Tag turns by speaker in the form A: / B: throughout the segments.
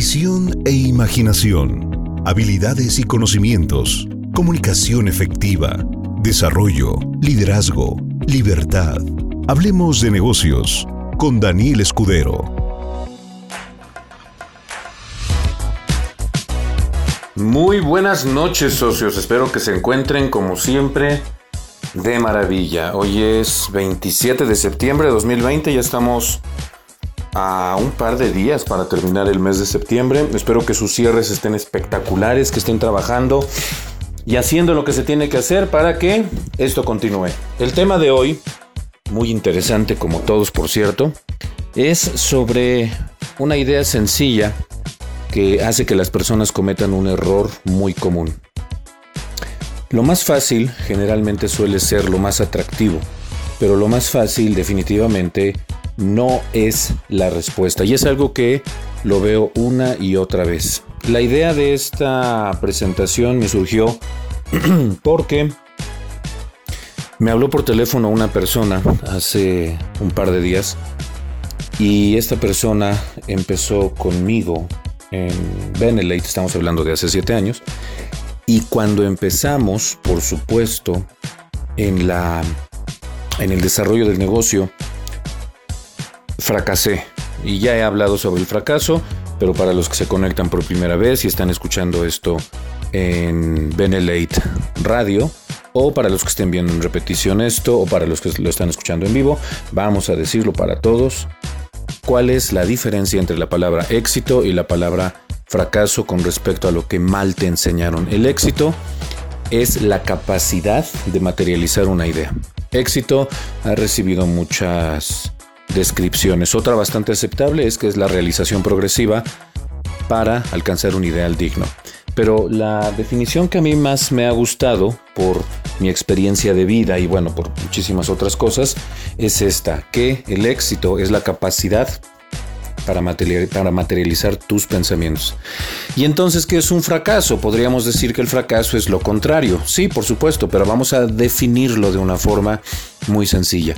A: visión e imaginación, habilidades y conocimientos, comunicación efectiva, desarrollo, liderazgo, libertad. Hablemos de negocios con Daniel Escudero.
B: Muy buenas noches socios, espero que se encuentren como siempre de maravilla. Hoy es 27 de septiembre de 2020, ya estamos a un par de días para terminar el mes de septiembre. Espero que sus cierres estén espectaculares, que estén trabajando y haciendo lo que se tiene que hacer para que esto continúe. El tema de hoy, muy interesante como todos por cierto, es sobre una idea sencilla que hace que las personas cometan un error muy común. Lo más fácil generalmente suele ser lo más atractivo, pero lo más fácil definitivamente no es la respuesta. Y es algo que lo veo una y otra vez. La idea de esta presentación me surgió porque me habló por teléfono una persona hace un par de días y esta persona empezó conmigo en Benelete, estamos hablando de hace siete años, y cuando empezamos, por supuesto, en, la, en el desarrollo del negocio, fracasé. Y ya he hablado sobre el fracaso, pero para los que se conectan por primera vez y están escuchando esto en Benelate Radio, o para los que estén viendo en repetición esto, o para los que lo están escuchando en vivo, vamos a decirlo para todos. ¿Cuál es la diferencia entre la palabra éxito y la palabra fracaso con respecto a lo que mal te enseñaron? El éxito es la capacidad de materializar una idea. Éxito ha recibido muchas descripciones. Otra bastante aceptable es que es la realización progresiva para alcanzar un ideal digno. Pero la definición que a mí más me ha gustado por mi experiencia de vida y bueno, por muchísimas otras cosas, es esta, que el éxito es la capacidad para, materializar tus pensamientos. Y entonces, ¿qué es un fracaso? Podríamos decir que el fracaso es lo contrario. Sí, por supuesto, pero vamos a definirlo de una forma muy sencilla.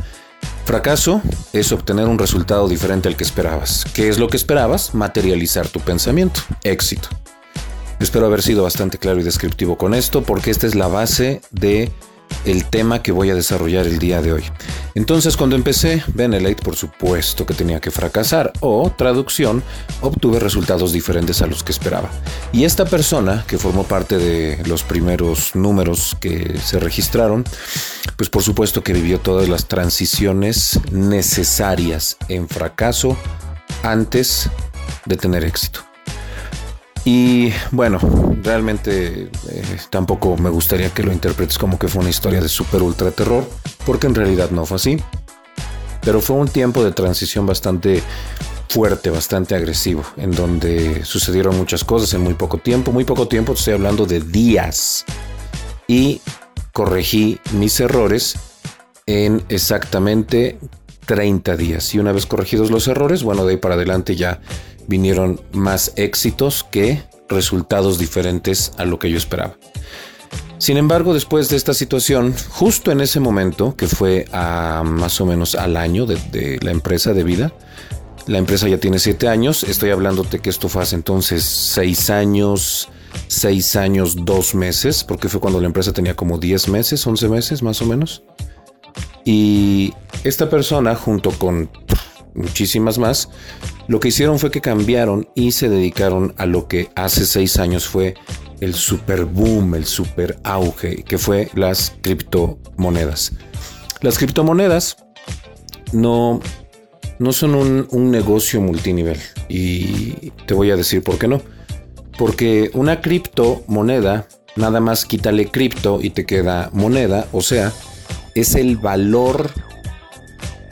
B: Fracaso es obtener un resultado diferente al que esperabas. ¿Qué es lo que esperabas? Materializar tu pensamiento. Éxito. Espero haber sido bastante claro y descriptivo con esto porque esta es la base de el tema que voy a desarrollar el día de hoy. Entonces, cuando empecé Benelate, por supuesto que tenía que fracasar, o traducción, obtuve resultados diferentes a los que esperaba. Y esta persona, que formó parte de los primeros números que se registraron, pues por supuesto que vivió todas las transiciones necesarias en fracaso antes de tener éxito. Y bueno, realmente eh, tampoco me gustaría que lo interpretes como que fue una historia de super ultra terror, porque en realidad no fue así. Pero fue un tiempo de transición bastante fuerte, bastante agresivo, en donde sucedieron muchas cosas en muy poco tiempo. Muy poco tiempo, estoy hablando de días. Y corregí mis errores en exactamente 30 días. Y una vez corregidos los errores, bueno, de ahí para adelante ya vinieron más éxitos que resultados diferentes a lo que yo esperaba. Sin embargo, después de esta situación, justo en ese momento, que fue a más o menos al año de, la empresa de vida, la empresa ya tiene siete años, estoy hablándote que esto fue hace entonces seis años, seis años, dos meses, porque fue cuando la empresa tenía como diez meses, once meses más o menos. Y esta persona, junto con muchísimas más, lo que hicieron fue que cambiaron y se dedicaron a lo que hace seis años fue el super boom, el super auge, que fue las criptomonedas. Las criptomonedas no, no son un, un negocio multinivel y te voy a decir por qué no. Porque una criptomoneda, nada más quítale cripto y te queda moneda, o sea, es el valor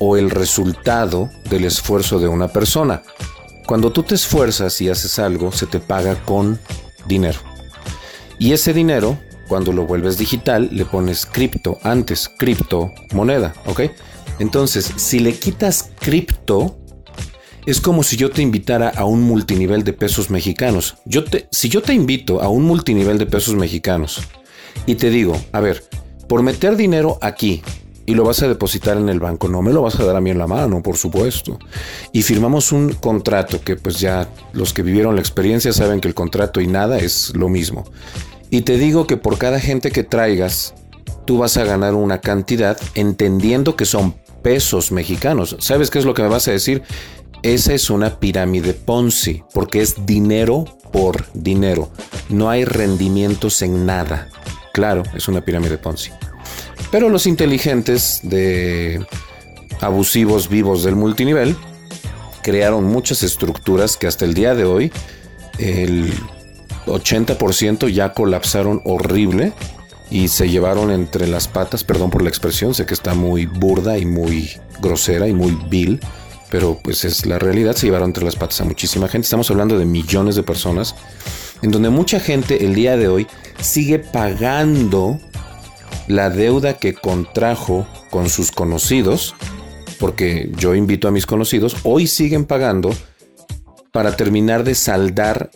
B: o el resultado del esfuerzo de una persona. Cuando tú te esfuerzas y haces algo, se te paga con dinero. Y ese dinero, cuando lo vuelves digital, le pones cripto antes, cripto moneda, ¿ok? Entonces, si le quitas cripto, es como si yo te invitara a un multinivel de pesos mexicanos. Yo te, si yo te invito a un multinivel de pesos mexicanos y te digo, a ver, por meter dinero aquí y lo vas a depositar en el banco. No me lo vas a dar a mí en la mano, por supuesto. Y firmamos un contrato que pues ya los que vivieron la experiencia saben que el contrato y nada es lo mismo. Y te digo que por cada gente que traigas, tú vas a ganar una cantidad entendiendo que son pesos mexicanos. ¿Sabes qué es lo que me vas a decir? Esa es una pirámide Ponzi, porque es dinero por dinero. No hay rendimientos en nada. Claro, es una pirámide Ponzi. Pero los inteligentes de abusivos vivos del multinivel crearon muchas estructuras que hasta el día de hoy el 80% ya colapsaron horrible y se llevaron entre las patas, perdón por la expresión, sé que está muy burda y muy grosera y muy vil, pero pues es la realidad, se llevaron entre las patas a muchísima gente, estamos hablando de millones de personas, en donde mucha gente el día de hoy sigue pagando la deuda que contrajo con sus conocidos, porque yo invito a mis conocidos, hoy siguen pagando para terminar de saldar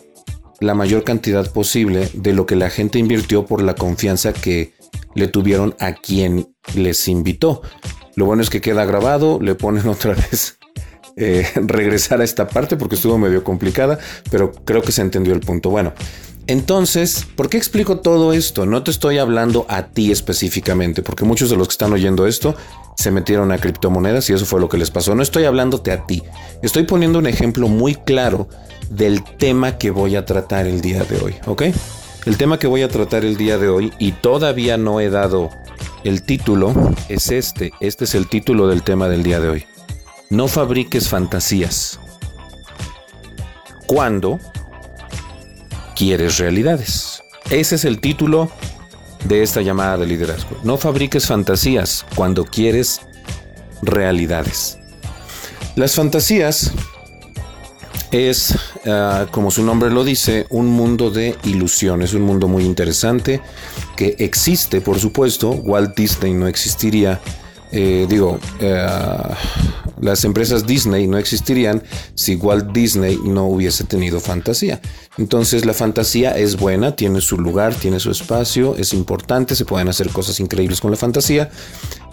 B: la mayor cantidad posible de lo que la gente invirtió por la confianza que le tuvieron a quien les invitó. Lo bueno es que queda grabado, le ponen otra vez eh, regresar a esta parte porque estuvo medio complicada, pero creo que se entendió el punto. Bueno, entonces, ¿por qué explico todo esto? No te estoy hablando a ti específicamente, porque muchos de los que están oyendo esto se metieron a criptomonedas y eso fue lo que les pasó. No estoy hablándote a ti. Estoy poniendo un ejemplo muy claro del tema que voy a tratar el día de hoy, ¿ok? El tema que voy a tratar el día de hoy y todavía no he dado el título es este. Este es el título del tema del día de hoy. No fabriques fantasías. ¿Cuándo quieres realidades. Ese es el título de esta llamada de liderazgo. No fabriques fantasías cuando quieres realidades. Las fantasías es, ah, como su nombre lo dice, un mundo de ilusiones, un mundo muy interesante que existe, por supuesto. Walt Disney no existiría eh, digo, eh, las empresas Disney no existirían si Walt Disney no hubiese tenido fantasía. Entonces la fantasía es buena, tiene su lugar, tiene su espacio, es importante, se pueden hacer cosas increíbles con la fantasía,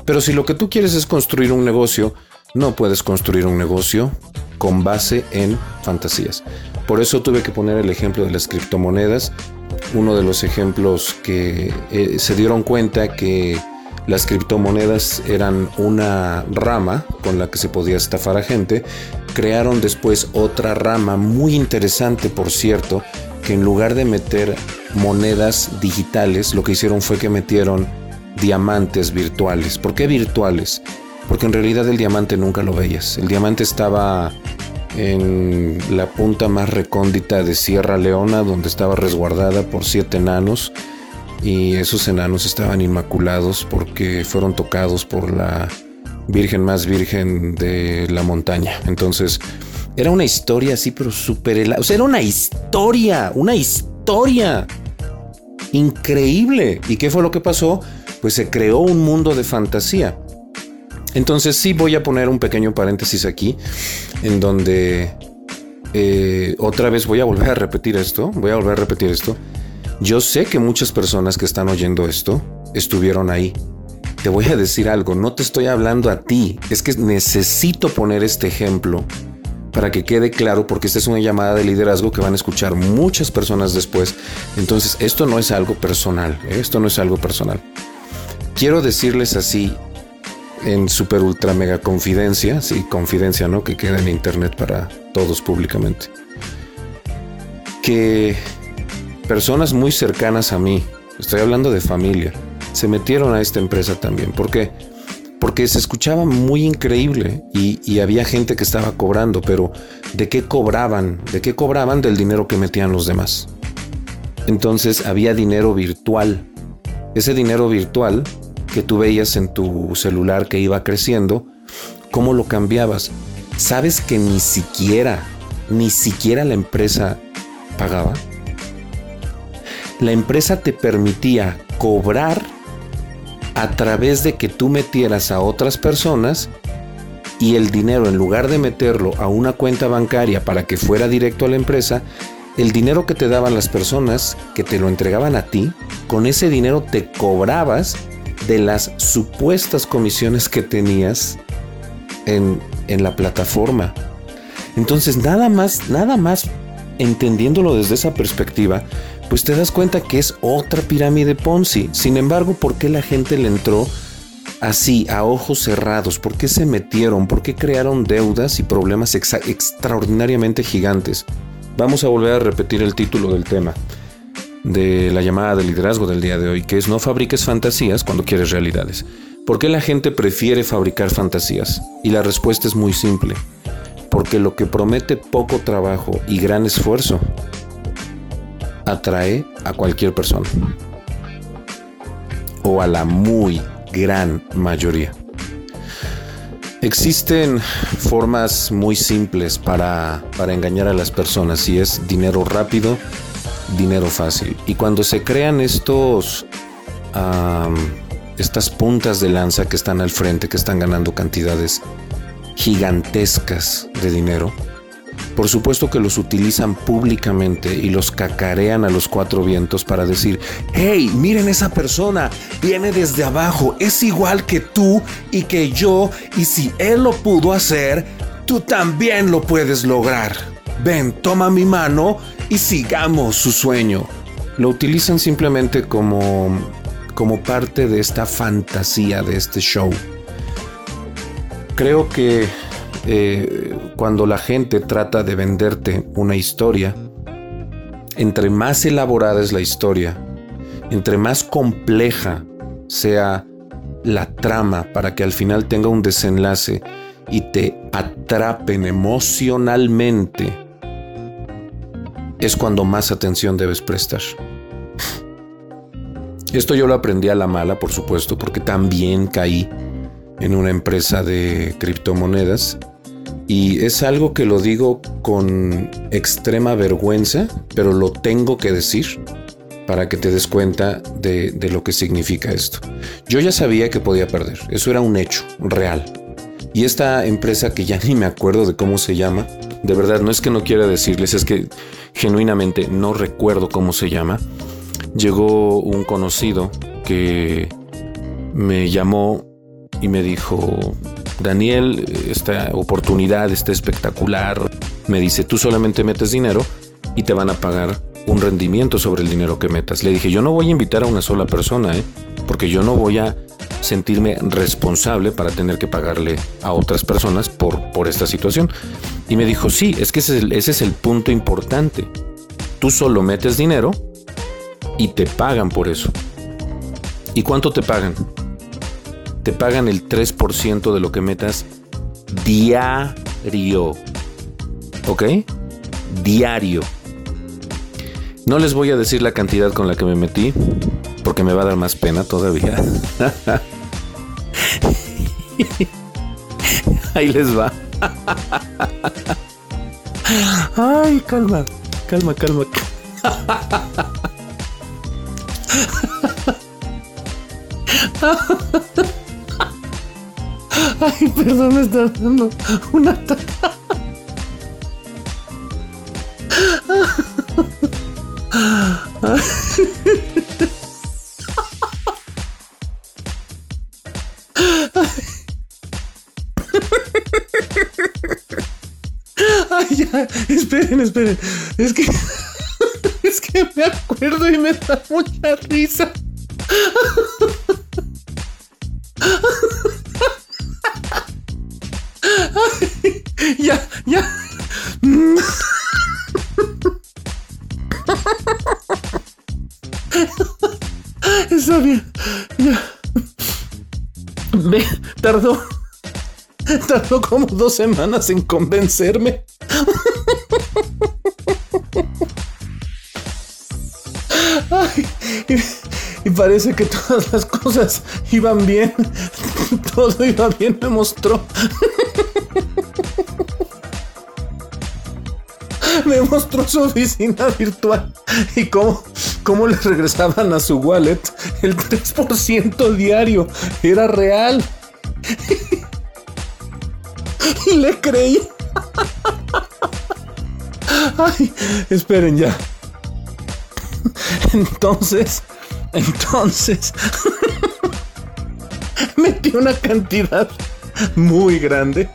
B: pero si lo que tú quieres es construir un negocio, no puedes construir un negocio con base en fantasías. Por eso tuve que poner el ejemplo de las criptomonedas, uno de los ejemplos que eh, se dieron cuenta que las criptomonedas eran una rama con la que se podía estafar a gente. Crearon después otra rama muy interesante, por cierto, que en lugar de meter monedas digitales, lo que hicieron fue que metieron diamantes virtuales. ¿Por qué virtuales? Porque en realidad el diamante nunca lo veías. El diamante estaba en la punta más recóndita de Sierra Leona, donde estaba resguardada por siete enanos y esos enanos estaban inmaculados porque fueron tocados por la Virgen más Virgen de la montaña. Entonces, era una historia así, pero súper... O sea, era una historia, una historia increíble. ¿Y qué fue lo que pasó? Pues se creó un mundo de fantasía. Entonces sí voy a poner un pequeño paréntesis aquí, en donde eh, otra vez voy a volver a repetir esto, voy a volver a repetir esto. Yo sé que muchas personas que están oyendo esto estuvieron ahí. Te voy a decir algo, no te estoy hablando a ti, es que necesito poner este ejemplo para que quede claro, porque esta es una llamada de liderazgo que van a escuchar muchas personas después. Entonces, esto no es algo personal, ¿eh? esto no es algo personal. Quiero decirles así, en super ultra mega confidencia, sí, confidencia, ¿no? Que queda en internet para todos públicamente. Que personas muy cercanas a mí, estoy hablando de familia, se metieron a esta empresa también. ¿Por qué? Porque se escuchaba muy increíble y, había gente que estaba cobrando, pero ¿de qué cobraban? ¿De qué cobraban? Del dinero que metían los demás. Entonces había dinero virtual. Ese dinero virtual que tú veías en tu celular que iba creciendo, ¿cómo lo cambiabas? ¿Sabes que ni siquiera, ni siquiera la empresa pagaba? La empresa te permitía cobrar a través de que tú metieras a otras personas y el dinero, en lugar de meterlo a una cuenta bancaria para que fuera directo a la empresa, el dinero que te daban las personas que te lo entregaban a ti, con ese dinero te cobrabas de las supuestas comisiones que tenías en, en la plataforma. Entonces, nada más, nada más entendiéndolo desde esa perspectiva, pues te das cuenta que es otra pirámide Ponzi. Sin embargo, ¿por qué la gente le entró así, a ojos cerrados? ¿Por qué se metieron? ¿Por qué crearon deudas y problemas extraordinariamente gigantes? Vamos a volver a repetir el título del tema de la llamada de liderazgo del día de hoy, que es no fabriques fantasías cuando quieres realidades. ¿Por qué la gente prefiere fabricar fantasías? Y la respuesta es muy simple. Porque lo que promete poco trabajo y gran esfuerzo atrae a cualquier persona. O a la muy gran mayoría. Existen formas muy simples para, para engañar a las personas y es dinero rápido, dinero fácil. Y cuando se crean estos estas puntas de lanza que están al frente, que están ganando cantidades gigantescas de dinero, por supuesto que los utilizan públicamente y los cacarean a los cuatro vientos para decir, hey, miren esa persona, viene desde abajo, es igual que tú y que yo, y si él lo pudo hacer, tú también lo puedes lograr. Ven, toma mi mano y sigamos su sueño. Lo utilizan simplemente como como parte de esta fantasía, de este show. Creo que eh, cuando la gente trata de venderte una historia, entre más elaborada es la historia, entre más compleja sea la trama para que al final tenga un desenlace y te atrapen emocionalmente, es cuando más atención debes prestar. Esto yo lo aprendí a la mala, por supuesto, porque también caí en una empresa de criptomonedas. Y es algo que lo digo con extrema vergüenza, pero lo tengo que decir para que te des cuenta de, lo que significa esto. Yo ya sabía que podía perder, eso era un hecho real. Y esta empresa que ya ni me acuerdo de cómo se llama, de verdad no es que no quiera decirles, es que genuinamente no recuerdo cómo se llama, llegó un conocido que me llamó y me dijo, Daniel, esta oportunidad está espectacular. Me dice, tú solamente metes dinero y te van a pagar un rendimiento sobre el dinero que metas. Le dije, yo no voy a invitar a una sola persona, ¿eh? porque yo no voy a sentirme responsable para tener que pagarle a otras personas por, por esta situación. Y me dijo, sí, es que ese es, el, ese es el punto importante. Tú solo metes dinero y te pagan por eso. ¿Y cuánto te pagan? Te pagan el 3% de lo que metas diario. ¿Ok? Diario. No les voy a decir la cantidad con la que me metí, porque me va a dar más pena todavía. Ahí les va. Ay, calma, calma, calma. Ay, perdón, me está dando una Ay, ya, esperen, esperen. Es que es que me acuerdo y me da mucha risa. tardó. Como dos semanas en convencerme. Y, parece que todas las cosas iban bien. Todo iba bien, me mostró. Me mostró su oficina virtual y cómo, cómo le regresaban a su wallet el 3% diario. Era real. Y le creí. Ay, esperen ya. Entonces, entonces, metí una cantidad muy grande.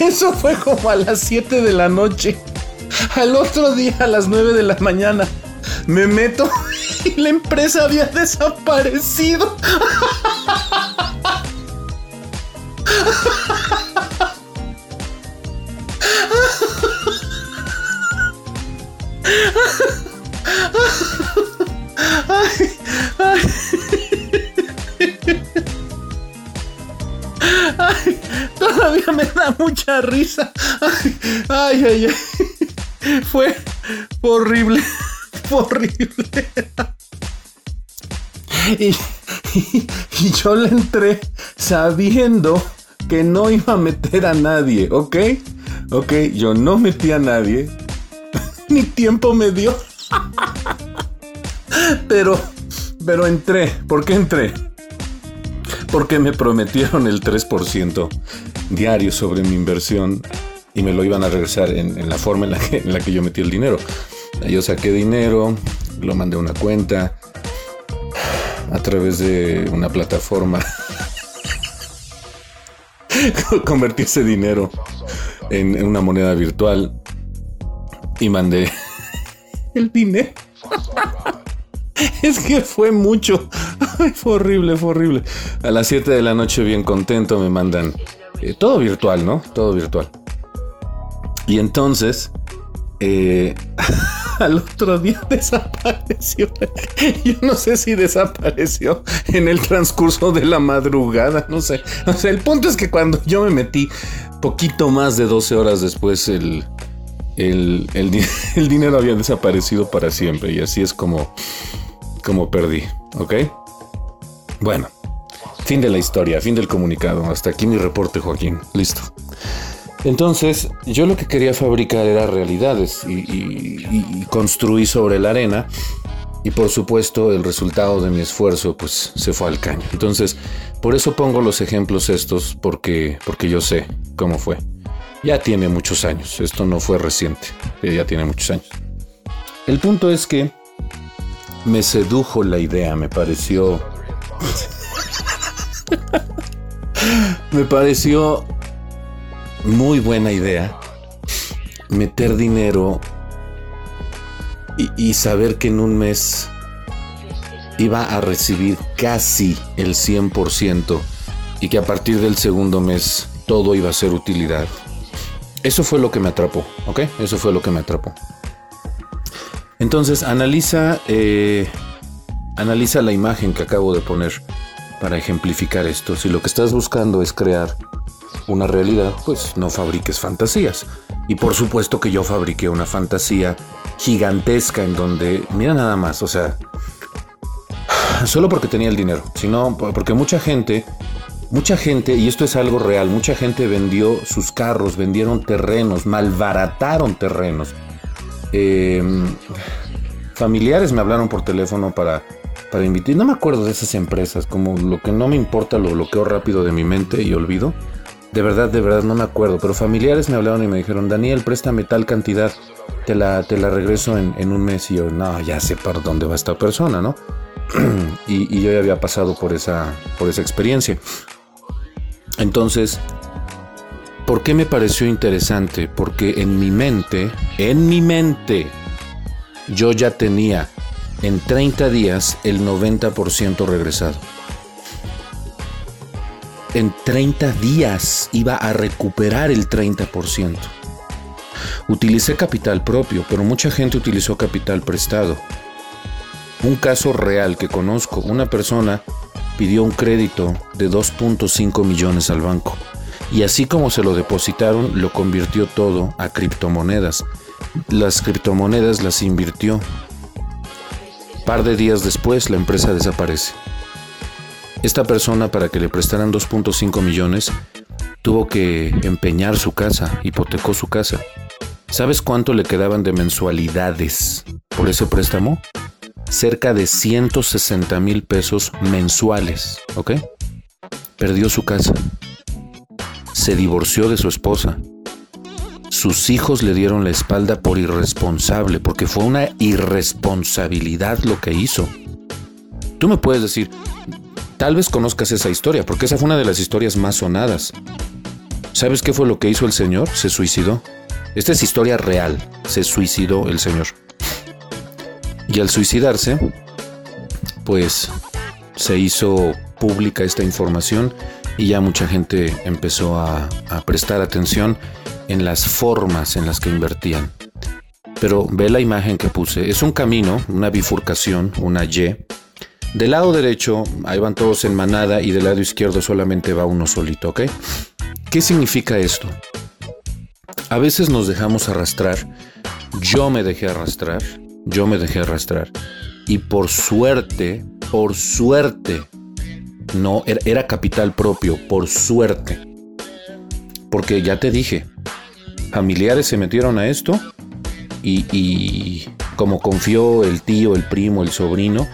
B: Eso fue como a las 7 de la noche. Al otro día, a las 9 de la mañana, me meto y la empresa había desaparecido. todavía me da mucha risa. Ay, ay, ay. Fue horrible. Horrible. Y, yo le entré sabiendo que no iba a meter a nadie, ¿ok? Ok, yo no metí a nadie. Ni tiempo me dio. Pero, pero entré. ¿Por qué entré? Porque me prometieron el 3% diario sobre mi inversión y me lo iban a regresar en, la forma en la, que, en la que yo metí el dinero. Yo saqué dinero, lo mandé a una cuenta a través de una plataforma. Convertí ese dinero en una moneda virtual y mandé el dinero. Es que fue mucho. fue horrible, fue horrible. A las 7 de la noche, bien contento, me mandan eh, todo virtual, ¿no? Todo virtual. Y entonces, eh, al otro día desapareció. Yo no sé si desapareció en el transcurso de la madrugada, no sé. O sea, el punto es que cuando yo me metí, poquito más de 12 horas después, el, el, el dinero había desaparecido para siempre. Y así es como como perdí, ¿ok? Bueno, fin de la historia, fin del comunicado. Hasta aquí mi reporte, Joaquín. Listo. Entonces, yo lo que quería fabricar era realidades y, construí sobre la arena. Y por supuesto, el resultado de mi esfuerzo, pues, se fue al caño. Entonces, por eso pongo los ejemplos estos, porque, porque yo sé cómo fue. Ya tiene muchos años. Esto no fue reciente. Ya tiene muchos años. El punto es que me sedujo la idea, me pareció... me pareció muy buena idea meter dinero y, saber que en un mes iba a recibir casi el 100% y que a partir del segundo mes todo iba a ser utilidad. Eso fue lo que me atrapó, ¿ok? Eso fue lo que me atrapó. Entonces analiza, eh, analiza la imagen que acabo de poner para ejemplificar esto. Si lo que estás buscando es crear una realidad, pues no fabriques fantasías. Y por supuesto que yo fabriqué una fantasía gigantesca en donde, mira nada más, o sea, solo porque tenía el dinero, sino porque mucha gente, mucha gente, y esto es algo real, mucha gente vendió sus carros, vendieron terrenos, malbarataron terrenos eh, familiares me hablaron por teléfono para, para invitar. No me acuerdo de esas empresas, como lo que no me importa lo bloqueo rápido de mi mente y olvido. De verdad, de verdad no me acuerdo, pero familiares me hablaron y me dijeron, Daniel, préstame tal cantidad, te la, te la regreso en, un mes. Y yo, no, ya sé para dónde va esta persona, ¿no? y, y, yo ya había pasado por esa, por esa experiencia. Entonces, ¿Por qué me pareció interesante? Porque en mi mente, en mi mente, yo ya tenía en 30 días el 90% regresado. En 30 días iba a recuperar el 30%. Utilicé capital propio, pero mucha gente utilizó capital prestado. Un caso real que conozco, una persona pidió un crédito de 2.5 millones al banco y así como se lo depositaron, lo convirtió todo a criptomonedas. Las criptomonedas las invirtió. Par de días después, la empresa desaparece. Esta persona, para que le prestaran 2.5 millones, tuvo que empeñar su casa, hipotecó su casa. ¿Sabes cuánto le quedaban de mensualidades por ese préstamo? Cerca de 160 mil pesos mensuales, ¿ok? Perdió su casa se divorció de su esposa. Sus hijos le dieron la espalda por irresponsable, porque fue una irresponsabilidad lo que hizo. Tú me puedes decir, tal vez conozcas esa historia, porque esa fue una de las historias más sonadas. ¿Sabes qué fue lo que hizo el señor? Se suicidó. Esta es historia real. Se suicidó el señor. Y al suicidarse, pues se hizo pública esta información y ya mucha gente empezó a, prestar atención en las formas en las que invertían. Pero ve la imagen que puse. Es un camino, una bifurcación, una Y. Del lado derecho, ahí van todos en manada y del lado izquierdo solamente va uno solito, ¿ok? ¿Qué significa esto? A veces nos dejamos arrastrar. Yo me dejé arrastrar. Yo me dejé arrastrar. Y por suerte, por suerte, no, era, era capital propio, por suerte. Porque ya te dije, familiares se metieron a esto y, como confió el tío, el primo, el sobrino,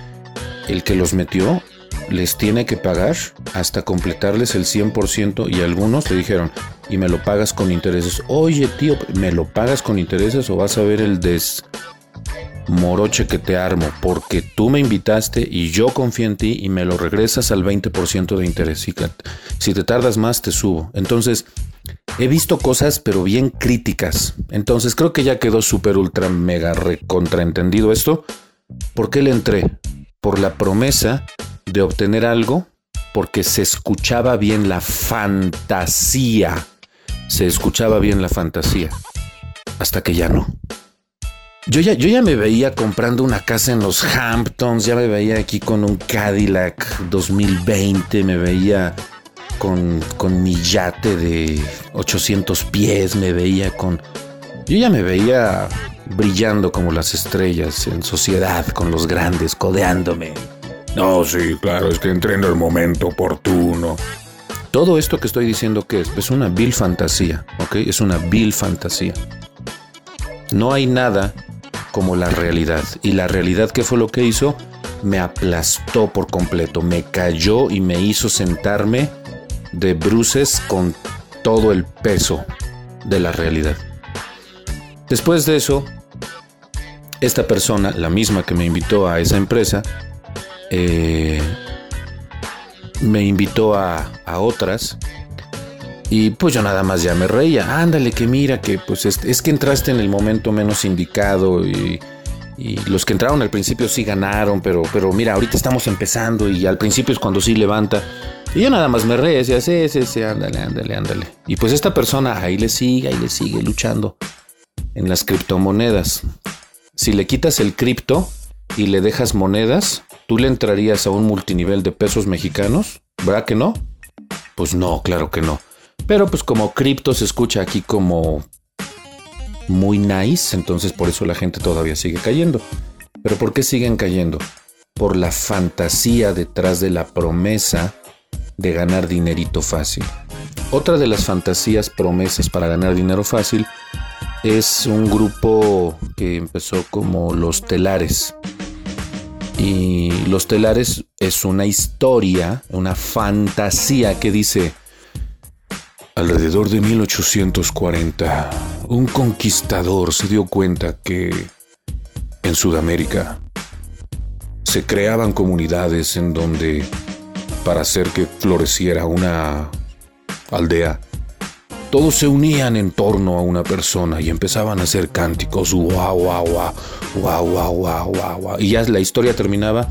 B: el que los metió, les tiene que pagar hasta completarles el 100% y algunos le dijeron, y me lo pagas con intereses. Oye tío, ¿me lo pagas con intereses o vas a ver el desmoroche que te armo? Porque tú me invitaste y yo confío en ti y me lo regresas al 20% de interés. Si te tardas más, te subo. Entonces, He visto cosas, pero bien críticas. Entonces creo que ya quedó súper ultra mega recontraentendido esto. ¿Por qué le entré? Por la promesa de obtener algo, porque se escuchaba bien la fantasía. Se escuchaba bien la fantasía. Hasta que ya no. Yo ya, yo ya me veía comprando una casa en los Hamptons, ya me veía aquí con un Cadillac 2020, me veía con, con mi yate de 800 pies, me veía con... Yo ya me veía brillando como las estrellas en sociedad con los grandes, codeándome.
C: No, sí, claro, es que entré en el momento oportuno.
B: Todo esto que estoy diciendo que es, es una vil fantasía, ¿ok? Es una vil fantasía. No hay nada como la realidad. Y la realidad, ¿qué fue lo que hizo? Me aplastó por completo, me cayó y me hizo sentarme de bruces con todo el peso de la realidad. Después de eso, esta persona, la misma que me invitó a esa empresa, eh, me invitó a, otras y pues yo nada más ya me reía. Ándale, que mira, que pues es, que entraste en el momento menos indicado y, los que entraron al principio sí ganaron, pero, pero mira, ahorita estamos empezando y al principio es cuando sí levanta. Y yo nada más me reí, decía, sí, sí, sí, ándale, ándale, ándale. Y pues esta persona ahí le sigue, ahí le sigue luchando en las criptomonedas. Si le quitas el cripto y le dejas monedas, ¿tú le entrarías a un multinivel de pesos mexicanos? ¿Verdad que no? Pues no, claro que no. Pero pues como cripto se escucha aquí como muy nice, entonces por eso la gente todavía sigue cayendo. Pero ¿por qué siguen cayendo? Por la fantasía detrás de la promesa de ganar dinerito fácil. Otra de las fantasías promesas para ganar dinero fácil es un grupo que empezó como Los Telares. Y Los Telares es una historia, una fantasía que dice, alrededor de 1840, un conquistador se dio cuenta que en Sudamérica se creaban comunidades en donde para hacer que floreciera una aldea. Todos se unían en torno a una persona y empezaban a hacer cánticos, guau, guau, guau, guau, guau, guau, guau. Y ya la historia terminaba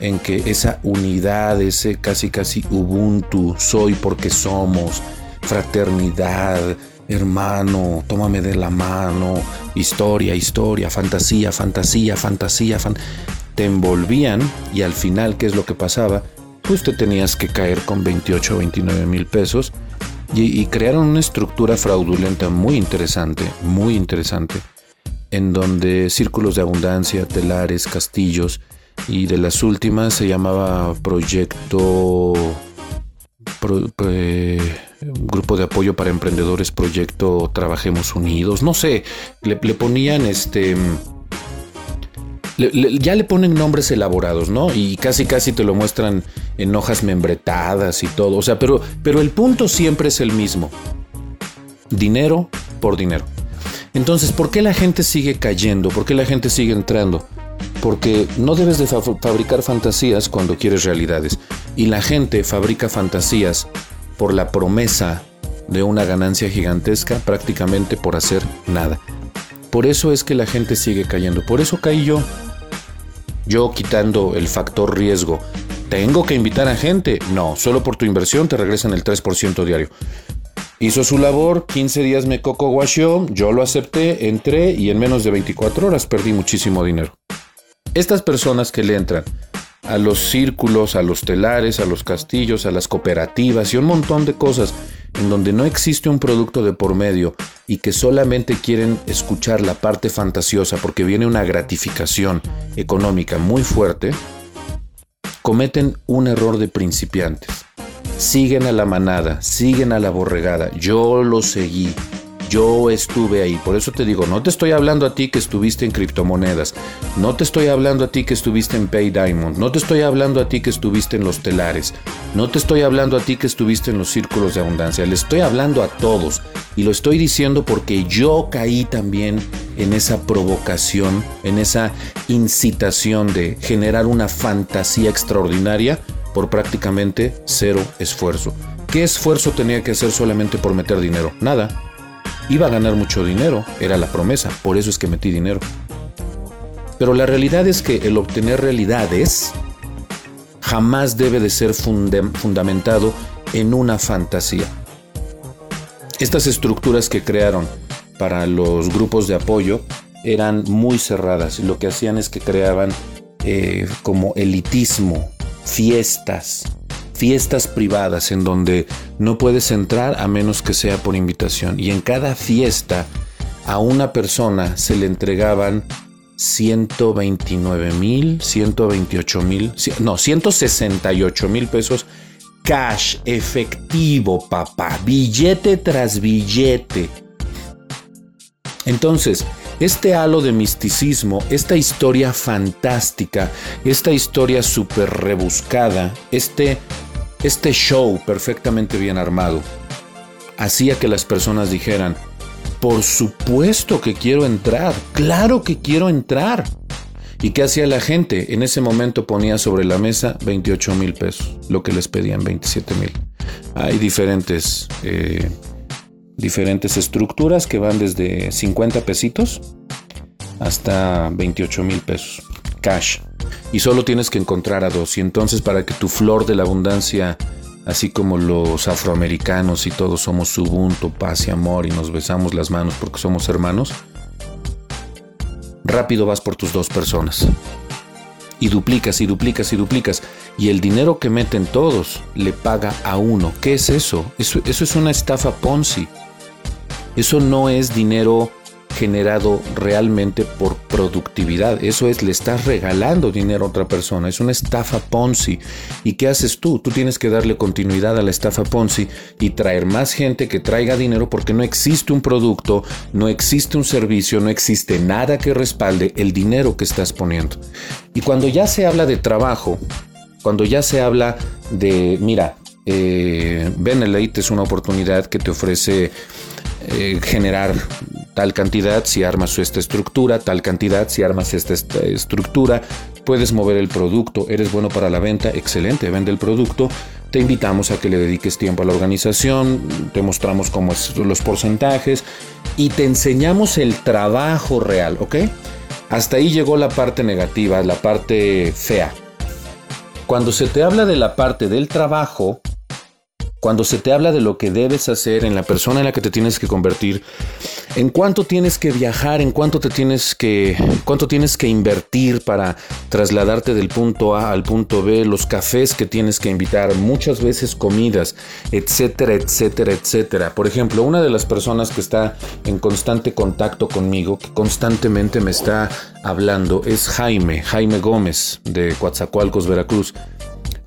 B: en que esa unidad, ese casi casi Ubuntu, soy porque somos, fraternidad, hermano, tómame de la mano, historia, historia, fantasía, fantasía, fantasía, fan... te envolvían y al final, ¿qué es lo que pasaba? Pues te tenías que caer con 28 o 29 mil pesos y, crearon una estructura fraudulenta muy interesante, muy interesante, en donde círculos de abundancia, telares, castillos y de las últimas se llamaba Proyecto... grupo de apoyo para emprendedores, proyecto Trabajemos Unidos, no sé, le, le ponían este ya le ponen nombres elaborados, ¿no? Y casi casi te lo muestran en hojas membretadas y todo. O sea, pero, pero el punto siempre es el mismo. Dinero por dinero. Entonces, ¿por qué la gente sigue cayendo? ¿Por qué la gente sigue entrando? Porque no debes de fabricar fantasías cuando quieres realidades. Y la gente fabrica fantasías por la promesa de una ganancia gigantesca prácticamente por hacer nada. Por eso es que la gente sigue cayendo. Por eso caí yo. Yo quitando el factor riesgo. ¿Tengo que invitar a gente? No, solo por tu inversión te regresan el 3% diario. Hizo su labor, 15 días me coco guacho, yo lo acepté, entré y en menos de 24 horas perdí muchísimo dinero. Estas personas que le entran a los círculos, a los telares, a los castillos, a las cooperativas y un montón de cosas en donde no existe un producto de por medio y que solamente quieren escuchar la parte fantasiosa porque viene una gratificación económica muy fuerte, cometen un error de principiantes siguen a la manada, siguen a la borregada. Yo lo seguí. Yo estuve ahí, por eso te digo, no te estoy hablando a ti que estuviste en criptomonedas, no te estoy hablando a ti que estuviste en Pay Diamond, no te estoy hablando a ti que estuviste en los telares, no te estoy hablando a ti que estuviste en los círculos de abundancia, le estoy hablando a todos y lo estoy diciendo porque yo caí también en esa provocación, en esa incitación de generar una fantasía extraordinaria por prácticamente cero esfuerzo. ¿Qué esfuerzo tenía que hacer solamente por meter dinero? Nada. Iba a ganar mucho dinero, era la promesa, por eso es que metí dinero. Pero la realidad es que el obtener realidades jamás debe de ser fundamentado en una fantasía. Estas estructuras que crearon para los grupos de apoyo eran muy cerradas y lo que hacían es que creaban eh, como elitismo, fiestas, fiestas privadas en donde no puedes entrar a menos que sea por invitación. Y en cada fiesta a una persona se le entregaban 129 mil, 128 mil, no, 168 mil pesos cash, efectivo, papá, billete tras billete. Entonces, este halo de misticismo, esta historia fantástica, esta historia súper rebuscada, este, este show perfectamente bien armado, hacía que las personas dijeran, por supuesto que quiero entrar, claro que quiero entrar. ¿Y qué hacía la gente? En ese momento ponía sobre la mesa 28 mil pesos, lo que les pedían 27 mil. Hay diferentes eh, diferentes estructuras que van desde 50 pesitos hasta 28 mil pesos cash. Y solo tienes que encontrar a dos. Y entonces para que tu flor de la abundancia, así como los afroamericanos y todos somos Ubuntu, paz y amor y nos besamos las manos porque somos hermanos, rápido vas por tus dos personas. Y duplicas y duplicas y duplicas. Y el dinero que meten todos le paga a uno. ¿Qué es? Eso, eso es una estafa Ponzi. Eso no es dinero generado realmente por productividad. Eso es, le estás regalando dinero a otra persona. Es una estafa Ponzi. ¿Y qué haces tú? Tú tienes que darle continuidad a la estafa Ponzi y traer más gente que traiga dinero porque no existe un producto, no existe un servicio, no existe nada que respalde el dinero que estás poniendo. Y cuando ya se habla de trabajo, cuando ya se habla de, mira, eh, Benelete es una oportunidad que te ofrece eh, generar tal cantidad si armas esta estructura, tal cantidad si armas esta, estructura, puedes mover el producto, eres bueno para la venta, excelente, vende el producto, te invitamos a que le dediques tiempo a la organización, te mostramos cómo son los porcentajes y te enseñamos el trabajo real, ¿ok? Hasta ahí llegó la parte negativa, la parte fea. Cuando se te habla de la parte del trabajo, cuando se te habla de lo que debes hacer en la persona en la que te tienes que convertir, en cuánto tienes que viajar, en cuánto te tienes que, cuánto tienes que invertir para trasladarte del punto A al punto B, los cafés que tienes que invitar, muchas veces comidas, etcétera, etcétera, etcétera. Por ejemplo, una de las personas que está en constante contacto conmigo, que constantemente me está hablando, es Jaime, Jaime Gómez de Coatzacoalcos, Veracruz.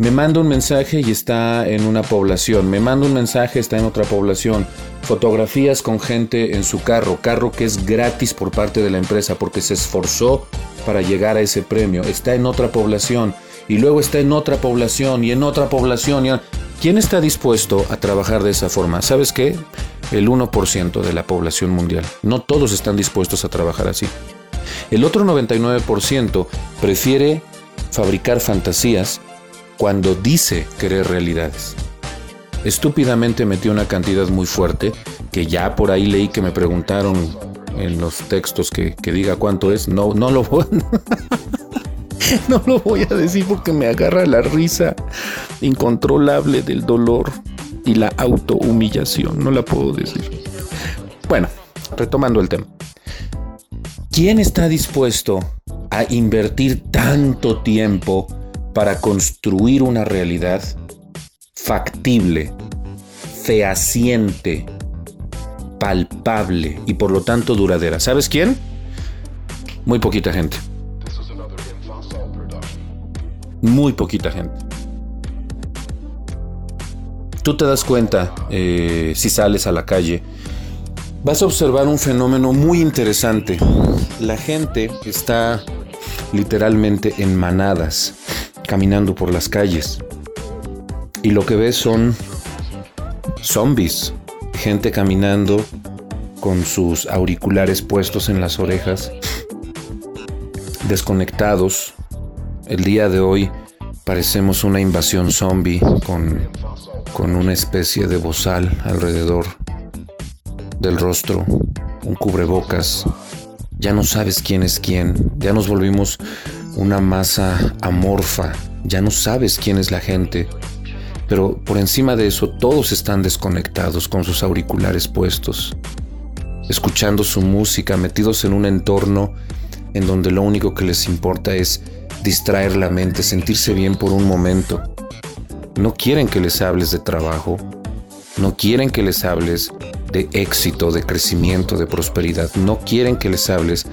B: Me manda un mensaje y está en una población. Me manda un mensaje, está en otra población. Fotografías con gente en su carro. Carro que es gratis por parte de la empresa porque se esforzó para llegar a ese premio. Está en otra población. Y luego está en otra población y en otra población. ¿Quién está dispuesto a trabajar de esa forma? ¿Sabes qué? El 1% de la población mundial. No todos están dispuestos a trabajar así. El otro 99% prefiere fabricar fantasías cuando dice querer realidades. Estúpidamente metí una cantidad muy fuerte que ya por ahí leí que me preguntaron en los textos que, diga cuánto es. No, no lo voy. no lo voy a decir porque me agarra la risa incontrolable del dolor y la autohumillación. No la puedo decir. Bueno, retomando el tema. ¿Quién está dispuesto a invertir tanto tiempo para construir una realidad factible, fehaciente, palpable y por lo tanto duradera. ¿Sabes quién? Muy poquita gente. Muy poquita gente. Tú te das cuenta eh, si sales a la calle. Vas a observar un fenómeno muy interesante. La gente está literalmente en manadas, caminando por las calles. Y lo que ves son zombies, gente caminando con sus auriculares puestos en las orejas, desconectados. El día de hoy parecemos una invasión zombie con, con una especie de bozal alrededor del rostro, un cubrebocas. Ya no sabes quién es quién, ya nos volvimos una masa amorfa, ya no sabes quién es la gente pero por encima de eso todos están desconectados con sus auriculares puestos, escuchando su música, metidos en un entorno en donde lo único que les importa es distraer la mente, sentirse bien por un momento. No quieren que les hables de trabajo, no quieren que les hables de éxito, de crecimiento, de prosperidad, no quieren que les hables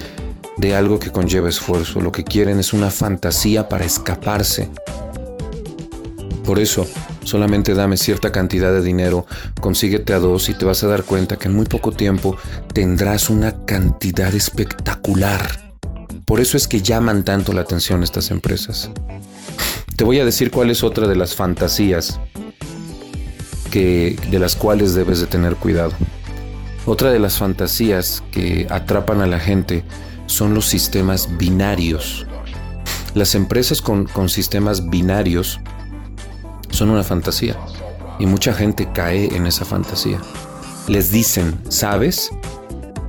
B: de algo que conlleva esfuerzo, lo que quieren es una fantasía para escaparse. Por eso, solamente dame cierta cantidad de dinero, consíguete a dos y te vas a dar cuenta que en muy poco tiempo tendrás una cantidad espectacular. Por eso es que llaman tanto la atención estas empresas. Te voy a decir cuál es otra de las fantasías que, de las cuales debes de tener cuidado. Otra de las fantasías que atrapan a la gente son los sistemas binarios. Las empresas con, con sistemas binarios son una fantasía y mucha gente cae en esa fantasía. Les dicen, ¿sabes?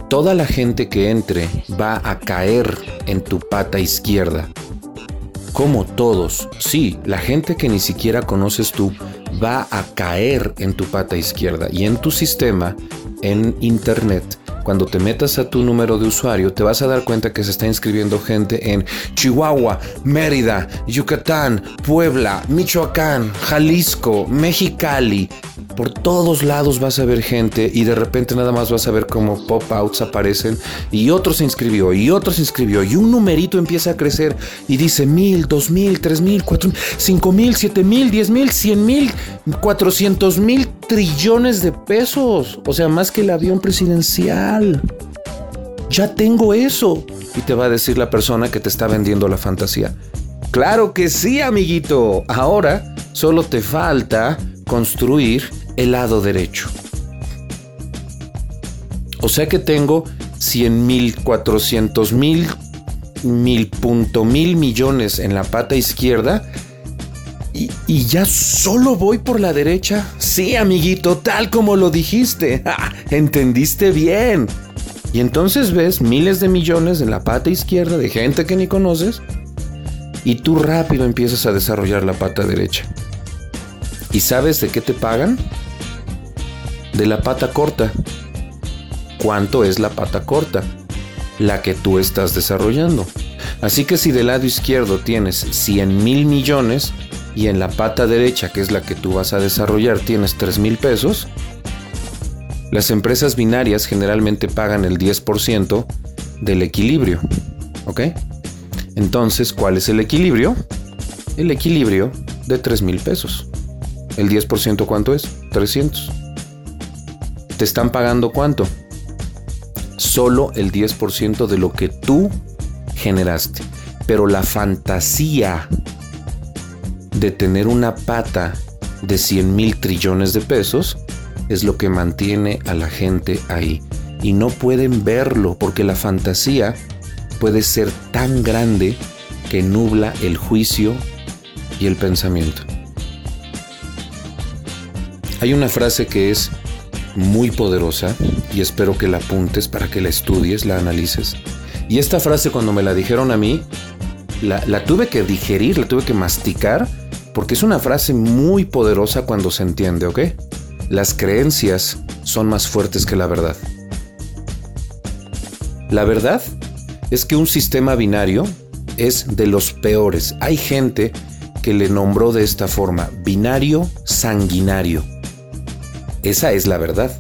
B: Toda la gente que entre va a caer en tu pata izquierda. Como todos, sí, la gente que ni siquiera conoces tú va a caer en tu pata izquierda y en tu sistema, en internet, cuando te metas a tu número de usuario, te vas a dar cuenta que se está inscribiendo gente en Chihuahua, Mérida, Yucatán, Puebla, Michoacán, Jalisco, Mexicali. Por todos lados vas a ver gente y de repente nada más vas a ver cómo pop-outs aparecen y otro se inscribió y otro se inscribió y un numerito empieza a crecer y dice mil, dos mil, tres mil, cuatro, cinco mil, siete mil, diez mil, cien mil, cuatrocientos mil trillones de pesos. O sea, más que el avión presidencial. Ya tengo eso. Y te va a decir la persona que te está vendiendo la fantasía. Claro que sí, amiguito. Ahora solo te falta construir el lado derecho. O sea que tengo 100 mil, 400 mil, mil punto mil millones en la pata izquierda y, ya solo voy por la derecha. Sí, amiguito, tal como lo dijiste. Entendiste bien. Y entonces ves miles de millones en la pata izquierda de gente que ni conoces. Y tú rápido empiezas a desarrollar la pata derecha. ¿Y sabes de qué te pagan? De la pata corta. ¿Cuánto es la pata corta? La que tú estás desarrollando. Así que si del lado izquierdo tienes 100 mil millones, y en la pata derecha, que es la que tú vas a desarrollar, tienes 3 mil pesos, las empresas binarias generalmente pagan el 10% del equilibrio. ¿Ok? Entonces, ¿cuál es el equilibrio? El equilibrio de 3 mil pesos. ¿El 10% cuánto es? 300. ¿Te están pagando cuánto? Solo el 10% de lo que tú generaste. Pero la fantasía de tener una pata de 100 mil trillones de pesos es lo que mantiene a la gente ahí. Y no pueden verlo porque la fantasía puede ser tan grande que nubla el juicio y el pensamiento. Hay una frase que es muy poderosa y espero que la apuntes para que la estudies, la analices. Y esta frase cuando me la dijeron a mí, la, tuve que digerir, la tuve que masticar, porque es una frase muy poderosa cuando se entiende, ¿ok? Las creencias son más fuertes que la verdad. La verdad es que un sistema binario es de los peores. Hay gente que le nombró de esta forma, binario sanguinario. Esa es la verdad.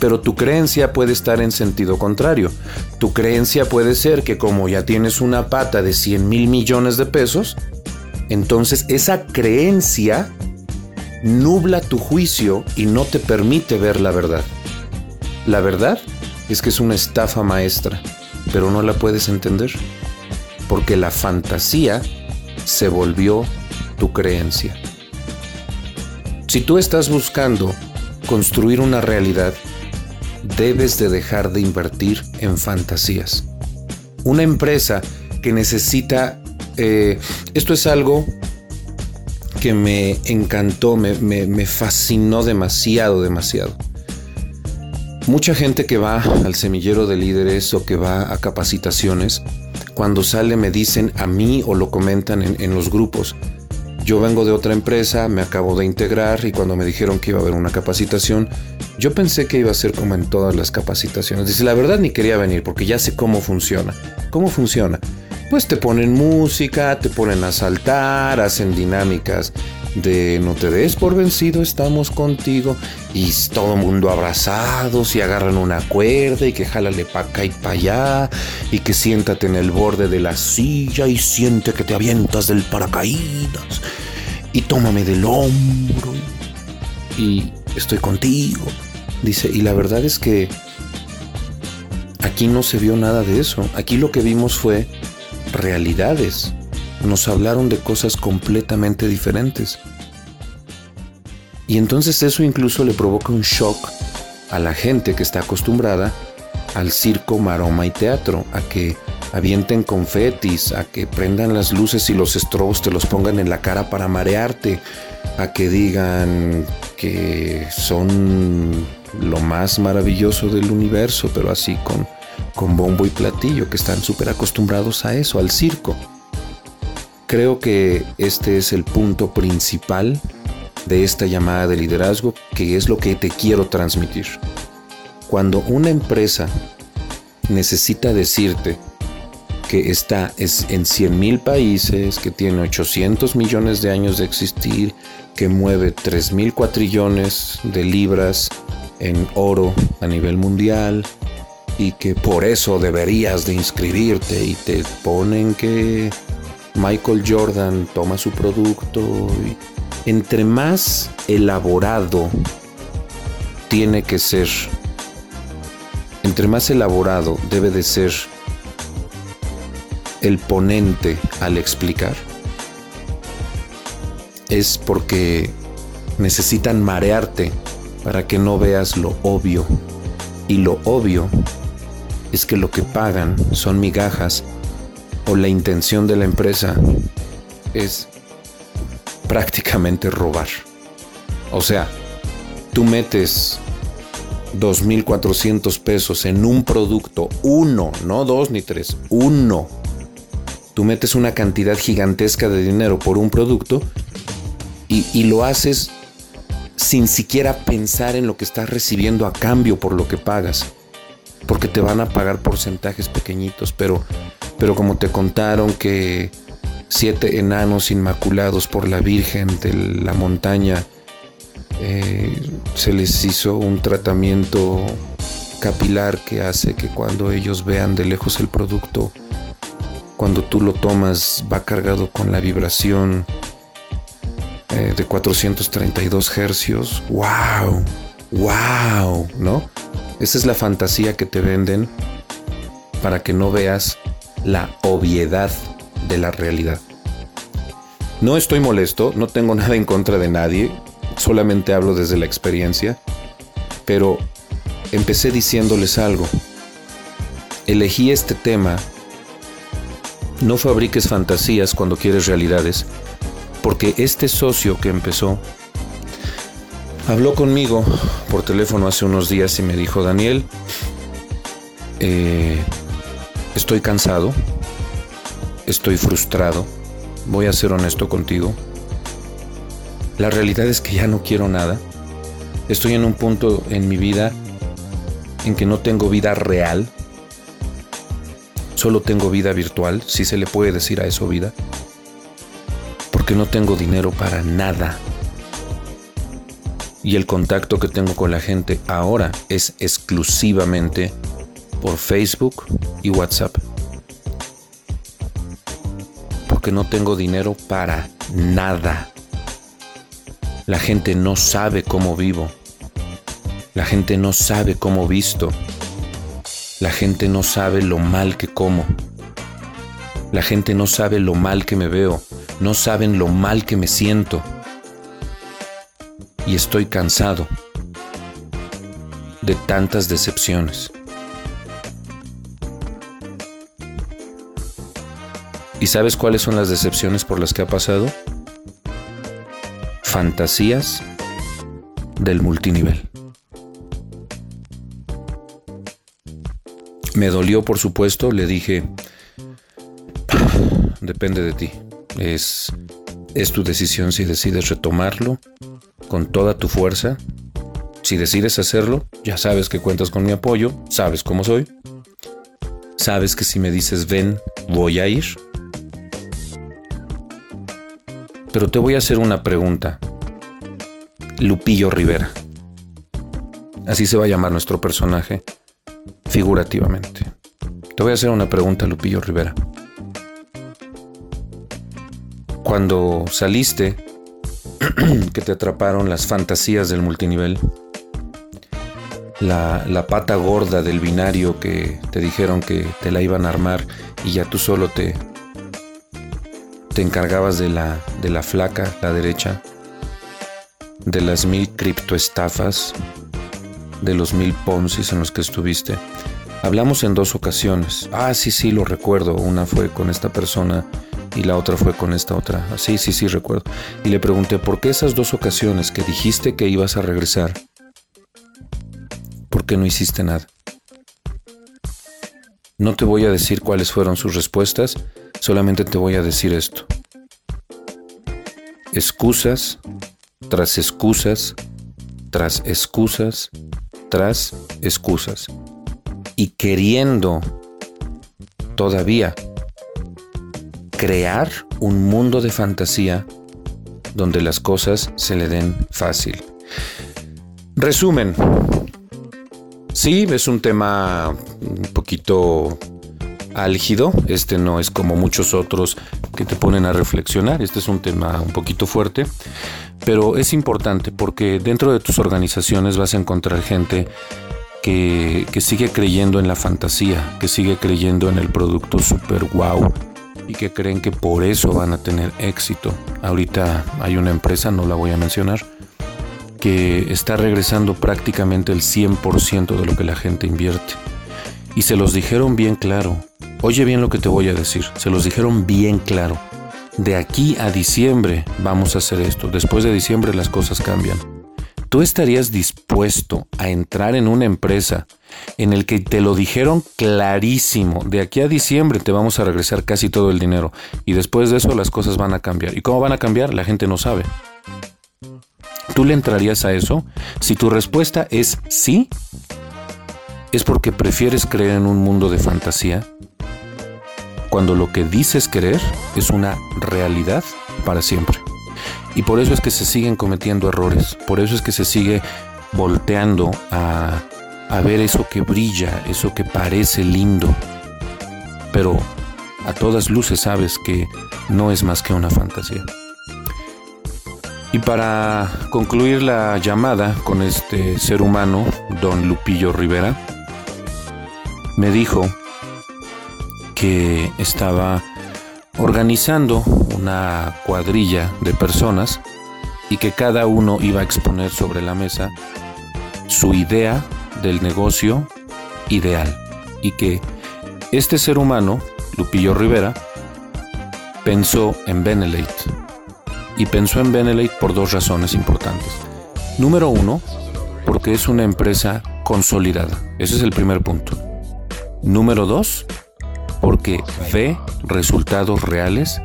B: Pero tu creencia puede estar en sentido contrario. Tu creencia puede ser que como ya tienes una pata de 100 mil millones de pesos, entonces esa creencia nubla tu juicio y no te permite ver la verdad. La verdad es que es una estafa maestra, pero no la puedes entender, porque la fantasía se volvió tu creencia. Si tú estás buscando construir una realidad, debes de dejar de invertir en fantasías. Una empresa que necesita... Eh, esto es algo que me encantó, me, me fascinó demasiado, demasiado. Mucha gente que va al semillero de líderes o que va a capacitaciones, cuando sale me dicen a mí o lo comentan en, en los grupos, yo vengo de otra empresa, me acabo de integrar y cuando me dijeron que iba a haber una capacitación, yo pensé que iba a ser como en todas las capacitaciones. Dice, la verdad ni quería venir porque ya sé cómo funciona. ¿Cómo funciona? Pues te ponen música, te ponen a saltar, hacen dinámicas de no te des por vencido, estamos contigo. Y todo el mundo abrazados y agarran una cuerda y que jálale para acá y para allá. Y que siéntate en el borde de la silla y siente que te avientas del paracaídas. Y tómame del hombro. Y estoy contigo. Dice, y la verdad es que aquí no se vio nada de eso. Aquí lo que vimos fue realidades nos hablaron de cosas completamente diferentes. Y entonces eso incluso le provoca un shock a la gente que está acostumbrada al circo, maroma y teatro, a que avienten confetis, a que prendan las luces y los estrobos te los pongan en la cara para marearte, a que digan que son lo más maravilloso del universo, pero así con, con bombo y platillo, que están súper acostumbrados a eso, al circo. Creo que este es el punto principal de esta llamada de liderazgo, que es lo que te quiero transmitir. Cuando una empresa necesita decirte que está en 100 mil países, que tiene 800 millones de años de existir, que mueve 3 mil cuatrillones de libras en oro a nivel mundial y que por eso deberías de inscribirte y te ponen que Michael Jordan toma su producto y entre más elaborado tiene que ser, entre más elaborado debe de ser el ponente al explicar, es porque necesitan marearte para que no veas lo obvio. Y lo obvio es que lo que pagan son migajas o la intención de la empresa es prácticamente robar. O sea, tú metes 2.400 pesos en un producto, uno, no dos ni tres, uno. Tú metes una cantidad gigantesca de dinero por un producto y, y lo haces sin siquiera pensar en lo que estás recibiendo a cambio por lo que pagas. Porque te van a pagar porcentajes pequeñitos, pero, pero como te contaron que siete enanos inmaculados por la Virgen de la montaña, eh, se les hizo un tratamiento capilar que hace que cuando ellos vean de lejos el producto, cuando tú lo tomas va cargado con la vibración eh, de 432 hercios. ¡Wow! ¡Wow! ¿No? Esa es la fantasía que te venden para que no veas la obviedad de la realidad. No estoy molesto, no tengo nada en contra de nadie, solamente hablo desde la experiencia, pero empecé diciéndoles algo. elegí este tema, no fabriques fantasías cuando quieres realidades, porque este socio que empezó habló conmigo por teléfono hace unos días y me dijo, Daniel, eh, estoy cansado, estoy frustrado, voy a ser honesto contigo. La realidad es que ya no quiero nada. Estoy en un punto en mi vida en que no tengo vida real. Solo tengo vida virtual, si se le puede decir a eso vida. Porque no tengo dinero para nada. Y el contacto que tengo con la gente ahora es exclusivamente por Facebook y WhatsApp. Porque no tengo dinero para nada. La gente no sabe cómo vivo. La gente no sabe cómo visto. La gente no sabe lo mal que como. La gente no sabe lo mal que me veo. No saben lo mal que me siento. Y estoy cansado de tantas decepciones. ¿Y sabes cuáles son las decepciones por las que ha pasado? fantasías del multinivel. Me dolió, por supuesto, le dije, depende de ti. Es, es tu decisión si decides retomarlo con toda tu fuerza. Si decides hacerlo, ya sabes que cuentas con mi apoyo, sabes cómo soy. Sabes que si me dices ven, voy a ir. Pero te voy a hacer una pregunta. Lupillo Rivera. Así se va a llamar nuestro personaje, figurativamente. Te voy a hacer una pregunta, Lupillo Rivera. Cuando saliste, que te atraparon las fantasías del multinivel, la, la, pata gorda del binario que te dijeron que te la iban a armar y ya tú solo te, te encargabas de la, de la flaca, la derecha, de las mil criptoestafas, de los mil poncis en los que estuviste. Hablamos en dos ocasiones. Ah, sí, sí, lo recuerdo. Una fue con esta persona y la otra fue con esta otra. Ah, sí, sí, sí, recuerdo. Y le pregunté, ¿por qué esas dos ocasiones que dijiste que ibas a regresar? ¿Por qué no hiciste nada? No te voy a decir cuáles fueron sus respuestas, Solamente te voy a decir esto. Excusas tras excusas, tras excusas, tras excusas. Y queriendo todavía crear un mundo de fantasía donde las cosas se le den fácil. Resumen. Sí, es un tema un poquito álgido. Este no es como muchos otros que te ponen a reflexionar. Este es un tema un poquito fuerte, pero es importante porque dentro de tus organizaciones vas a encontrar gente que, que sigue creyendo en la fantasía, que sigue creyendo en el producto super wow y que creen que por eso van a tener éxito. Ahorita hay una empresa, no la voy a mencionar, que está regresando prácticamente el 100% de lo que la gente invierte. Y se los dijeron bien claro. Oye bien lo que te voy a decir. Se los dijeron bien claro. De aquí a diciembre vamos a hacer esto. Después de diciembre las cosas cambian. ¿Tú estarías dispuesto a entrar en una empresa en el que te lo dijeron clarísimo? De aquí a diciembre te vamos a regresar casi todo el dinero y después de eso las cosas van a cambiar. ¿Y cómo van a cambiar? La gente no sabe. ¿Tú le entrarías a eso? Si tu respuesta es sí, es porque prefieres creer en un mundo de fantasía cuando lo que dices creer es una realidad para siempre. Y por eso es que se siguen cometiendo errores, por eso es que se sigue volteando a, a ver eso que brilla, eso que parece lindo. Pero a todas luces sabes que no es más que una fantasía. Y para concluir la llamada con este ser humano, don Lupillo Rivera, me dijo que estaba organizando una cuadrilla de personas y que cada uno iba a exponer sobre la mesa su idea del negocio ideal y que Este ser humano, Lupillo Rivera, pensó en Benelate. Y pensó en Benelate por dos razones importantes. Número uno, porque es una empresa consolidada. Ese es el primer punto. Número dos, porque ve resultados reales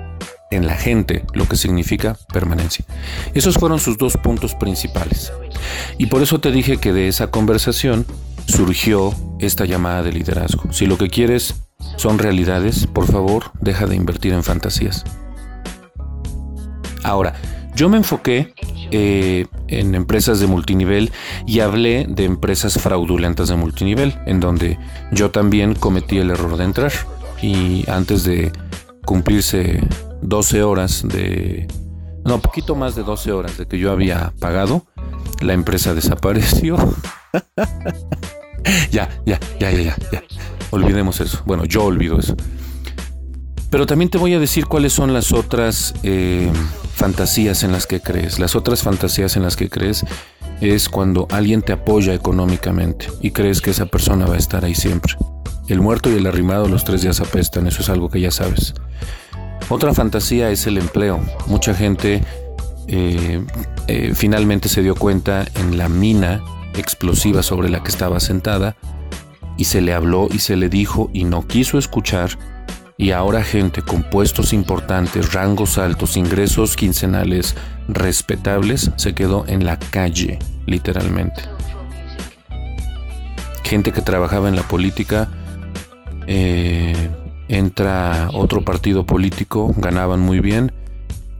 B: en la gente, lo que significa permanencia. Esos fueron sus dos puntos principales. Y por eso te dije que de esa conversación surgió esta llamada de liderazgo. Si lo que quieres son realidades, por favor, deja de invertir en fantasías. Ahora, yo me enfoqué eh, en empresas de multinivel y hablé de empresas fraudulentas de multinivel, en donde yo también cometí el error de entrar. Y antes de cumplirse 12 horas de... No, poquito más de 12 horas de que yo había pagado, la empresa desapareció. ya, ya, ya, ya, ya, Olvidemos eso. Bueno, yo olvido eso. Pero también te voy a decir cuáles son las otras eh, fantasías en las que crees. Las otras fantasías en las que crees es cuando alguien te apoya económicamente y crees que esa persona va a estar ahí siempre. El muerto y el arrimado los tres días apestan, eso es algo que ya sabes. Otra fantasía es el empleo. Mucha gente eh, eh, finalmente se dio cuenta en la mina explosiva sobre la que estaba sentada y se le habló y se le dijo y no quiso escuchar y ahora gente con puestos importantes, rangos altos, ingresos quincenales respetables se quedó en la calle, literalmente. Gente que trabajaba en la política eh, entra otro partido político, ganaban muy bien,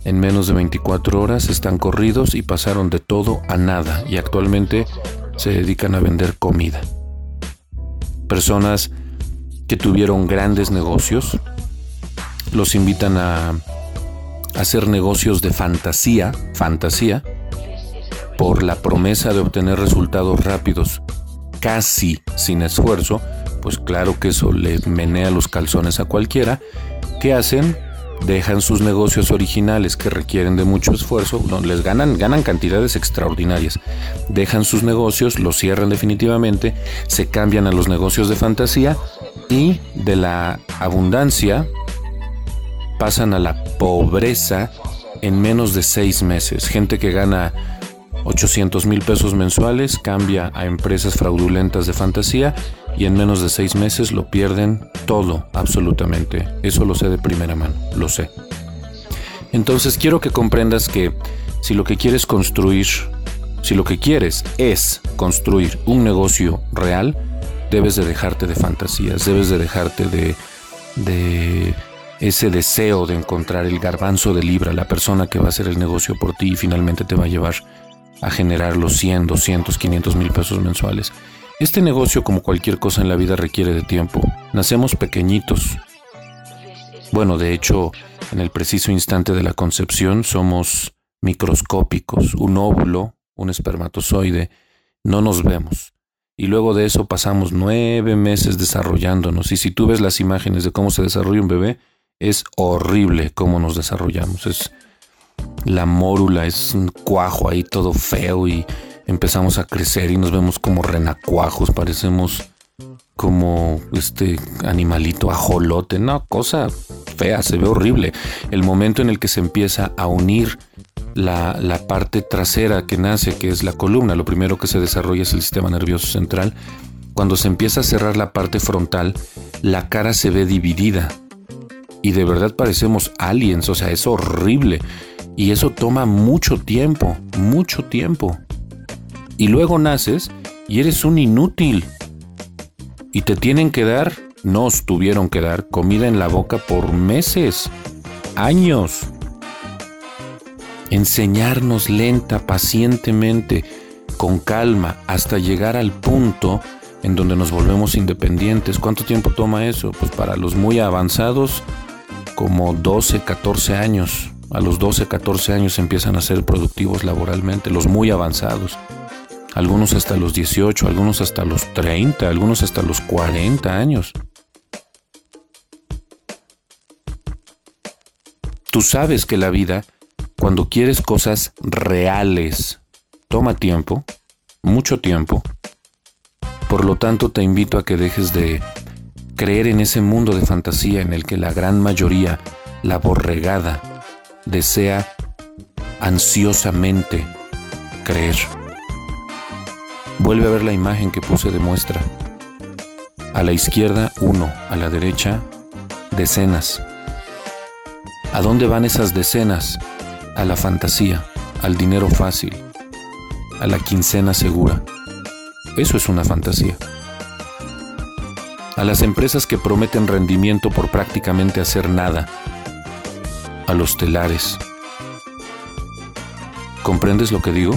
B: en menos de 24 horas están corridos y pasaron de todo a nada y actualmente se dedican a vender comida. Personas que tuvieron grandes negocios los invitan a hacer negocios de fantasía, fantasía, por la promesa de obtener resultados rápidos, casi sin esfuerzo, pues claro que eso le menea los calzones a cualquiera. ¿Qué hacen? Dejan sus negocios originales que requieren de mucho esfuerzo, les ganan, ganan cantidades extraordinarias. Dejan sus negocios, los cierran definitivamente, se cambian a los negocios de fantasía y de la abundancia pasan a la pobreza en menos de seis meses. Gente que gana 800 mil pesos mensuales cambia a empresas fraudulentas de fantasía y en menos de seis meses lo pierden todo, absolutamente. Eso lo sé de primera mano, lo sé. Entonces quiero que comprendas que si lo que quieres construir, si lo que quieres es construir un negocio real, debes de dejarte de fantasías, debes de dejarte de, de ese deseo de encontrar el garbanzo de libra, la persona que va a hacer el negocio por ti y finalmente te va a llevar a generar los 100, 200, 500 mil pesos mensuales. Este negocio, como cualquier cosa en la vida, requiere de tiempo. Nacemos pequeñitos. Bueno, de hecho, en el preciso instante de la concepción somos microscópicos. Un óvulo, un espermatozoide, no nos vemos. Y luego de eso pasamos nueve meses desarrollándonos. Y si tú ves las imágenes de cómo se desarrolla un bebé, es horrible cómo nos desarrollamos. Es la mórula es un cuajo ahí todo feo y empezamos a crecer y nos vemos como renacuajos, parecemos como este animalito ajolote, no, cosa fea, se ve horrible. El momento en el que se empieza a unir la, la, parte trasera que nace, que es la columna, lo primero que se desarrolla es el sistema nervioso central. Cuando se empieza a cerrar la parte frontal, la cara se ve dividida y de verdad parecemos aliens, o sea, es horrible. Y eso toma mucho tiempo, mucho tiempo. Y luego naces y eres un inútil. Y te tienen que dar, nos tuvieron que dar comida en la boca por meses, años. Enseñarnos lenta, pacientemente, con calma, hasta llegar al punto en donde nos volvemos independientes. ¿Cuánto tiempo toma eso? Pues para los muy avanzados, como 12, 14 años a los 12, 14 años empiezan a ser productivos laboralmente, los muy avanzados. Algunos hasta los 18, algunos hasta los 30, algunos hasta los 40 años. Tú sabes que la vida, cuando quieres cosas reales, toma tiempo, mucho tiempo. Por lo tanto, te invito a que dejes de creer en ese mundo de fantasía en el que la gran mayoría, la borregada, desea ansiosamente creer. Vuelve a ver la imagen que puse de muestra. A la izquierda, uno, a la derecha, decenas. ¿A dónde van esas decenas? A la fantasía, al dinero fácil, a la quincena segura. Eso es una fantasía. A las empresas que prometen rendimiento por prácticamente hacer nada. A los telares. ¿Comprendes lo que digo?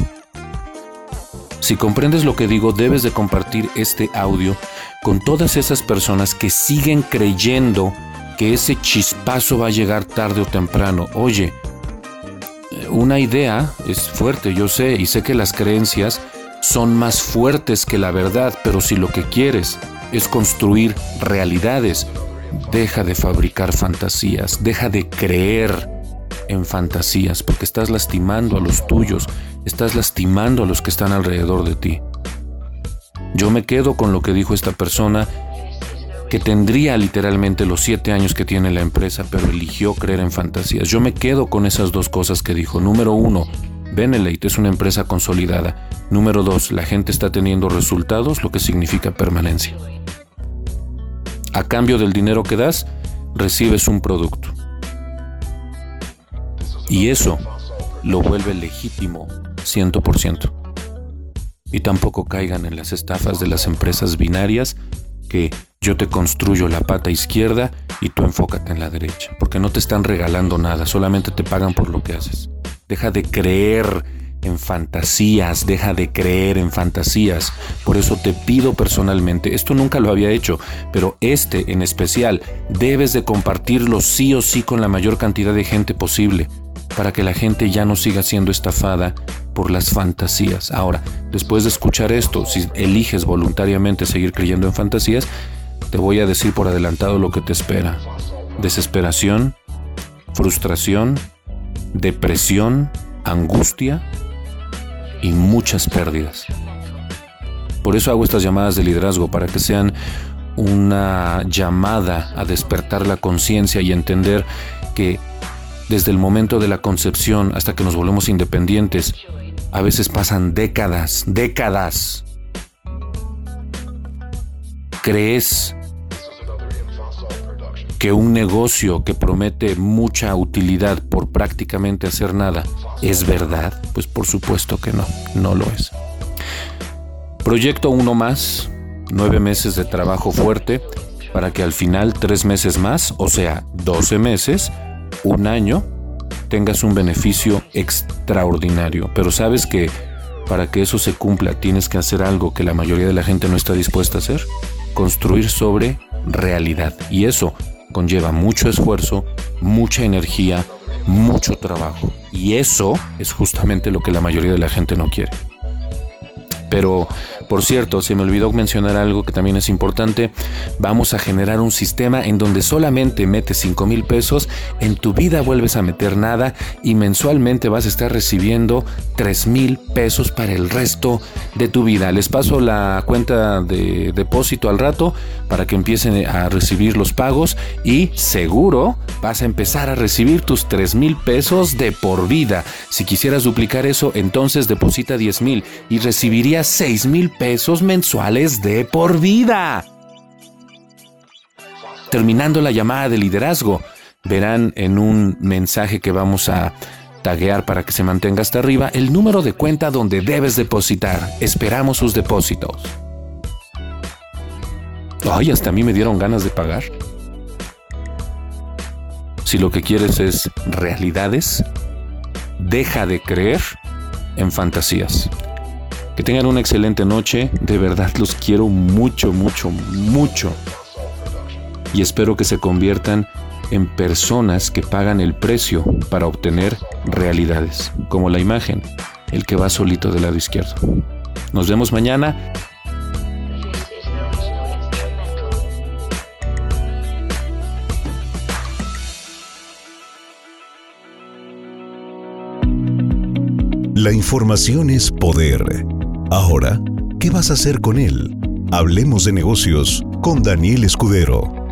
B: Si comprendes lo que digo, debes de compartir este audio con todas esas personas que siguen creyendo que ese chispazo va a llegar tarde o temprano. Oye, una idea es fuerte, yo sé, y sé que las creencias son más fuertes que la verdad, pero si lo que quieres es construir realidades, deja de fabricar fantasías, deja de creer en fantasías, porque estás lastimando a los tuyos, estás lastimando a los que están alrededor de ti. Yo me quedo con lo que dijo esta persona, que tendría literalmente los siete años que tiene la empresa, pero eligió creer en fantasías. Yo me quedo con esas dos cosas que dijo. Número uno, Benelete es una empresa consolidada. Número dos, la gente está teniendo resultados, lo que significa permanencia. A cambio del dinero que das, recibes un producto. Y eso lo vuelve legítimo 100%. Y tampoco caigan en las estafas de las empresas binarias que yo te construyo la pata izquierda y tú enfócate en la derecha, porque no te están regalando nada, solamente te pagan por lo que haces. Deja de creer en fantasías, deja de creer en fantasías. Por eso te pido personalmente, esto nunca lo había hecho, pero este en especial debes de compartirlo sí o sí con la mayor cantidad de gente posible para que la gente ya no siga siendo estafada por las fantasías. Ahora, después de escuchar esto, si eliges voluntariamente seguir creyendo en fantasías, te voy a decir por adelantado lo que te espera. Desesperación, frustración, depresión, angustia y muchas pérdidas. Por eso hago estas llamadas de liderazgo, para que sean una llamada a despertar la conciencia y entender que desde el momento de la concepción hasta que nos volvemos independientes, a veces pasan décadas, décadas. ¿Crees que un negocio que promete mucha utilidad por prácticamente hacer nada es verdad? Pues por supuesto que no, no lo es. Proyecto uno más, nueve meses de trabajo fuerte para que al final tres meses más, o sea, doce meses, un año tengas un beneficio extraordinario. Pero sabes que para que eso se cumpla tienes que hacer algo que la mayoría de la gente no está dispuesta a hacer. Construir sobre realidad. Y eso conlleva mucho esfuerzo, mucha energía, mucho trabajo. Y eso es justamente lo que la mayoría de la gente no quiere. Pero por cierto, se me olvidó mencionar algo que también es importante. Vamos a generar un sistema en donde solamente metes 5 mil pesos, en tu vida vuelves a meter nada y mensualmente vas a estar recibiendo 3 mil pesos para el resto de tu vida. Les paso la cuenta de depósito al rato para que empiecen a recibir los pagos y seguro vas a empezar a recibir tus 3 mil pesos de por vida. Si quisieras duplicar eso, entonces deposita 10 mil y recibirías 6 mil pesos mensuales de por vida. Terminando la llamada de liderazgo, verán en un mensaje que vamos a taguear para que se mantenga hasta arriba el número de cuenta donde debes depositar. Esperamos sus depósitos. Ay, hasta a mí me dieron ganas de pagar. Si lo que quieres es realidades, deja de creer en fantasías. Que tengan una excelente noche. De verdad los quiero mucho, mucho, mucho. Y espero que se conviertan en personas que pagan el precio para obtener realidades, como la imagen, el que va solito del lado izquierdo. Nos vemos mañana.
A: La información es poder. Ahora, ¿qué vas a hacer con él? Hablemos de negocios con Daniel Escudero.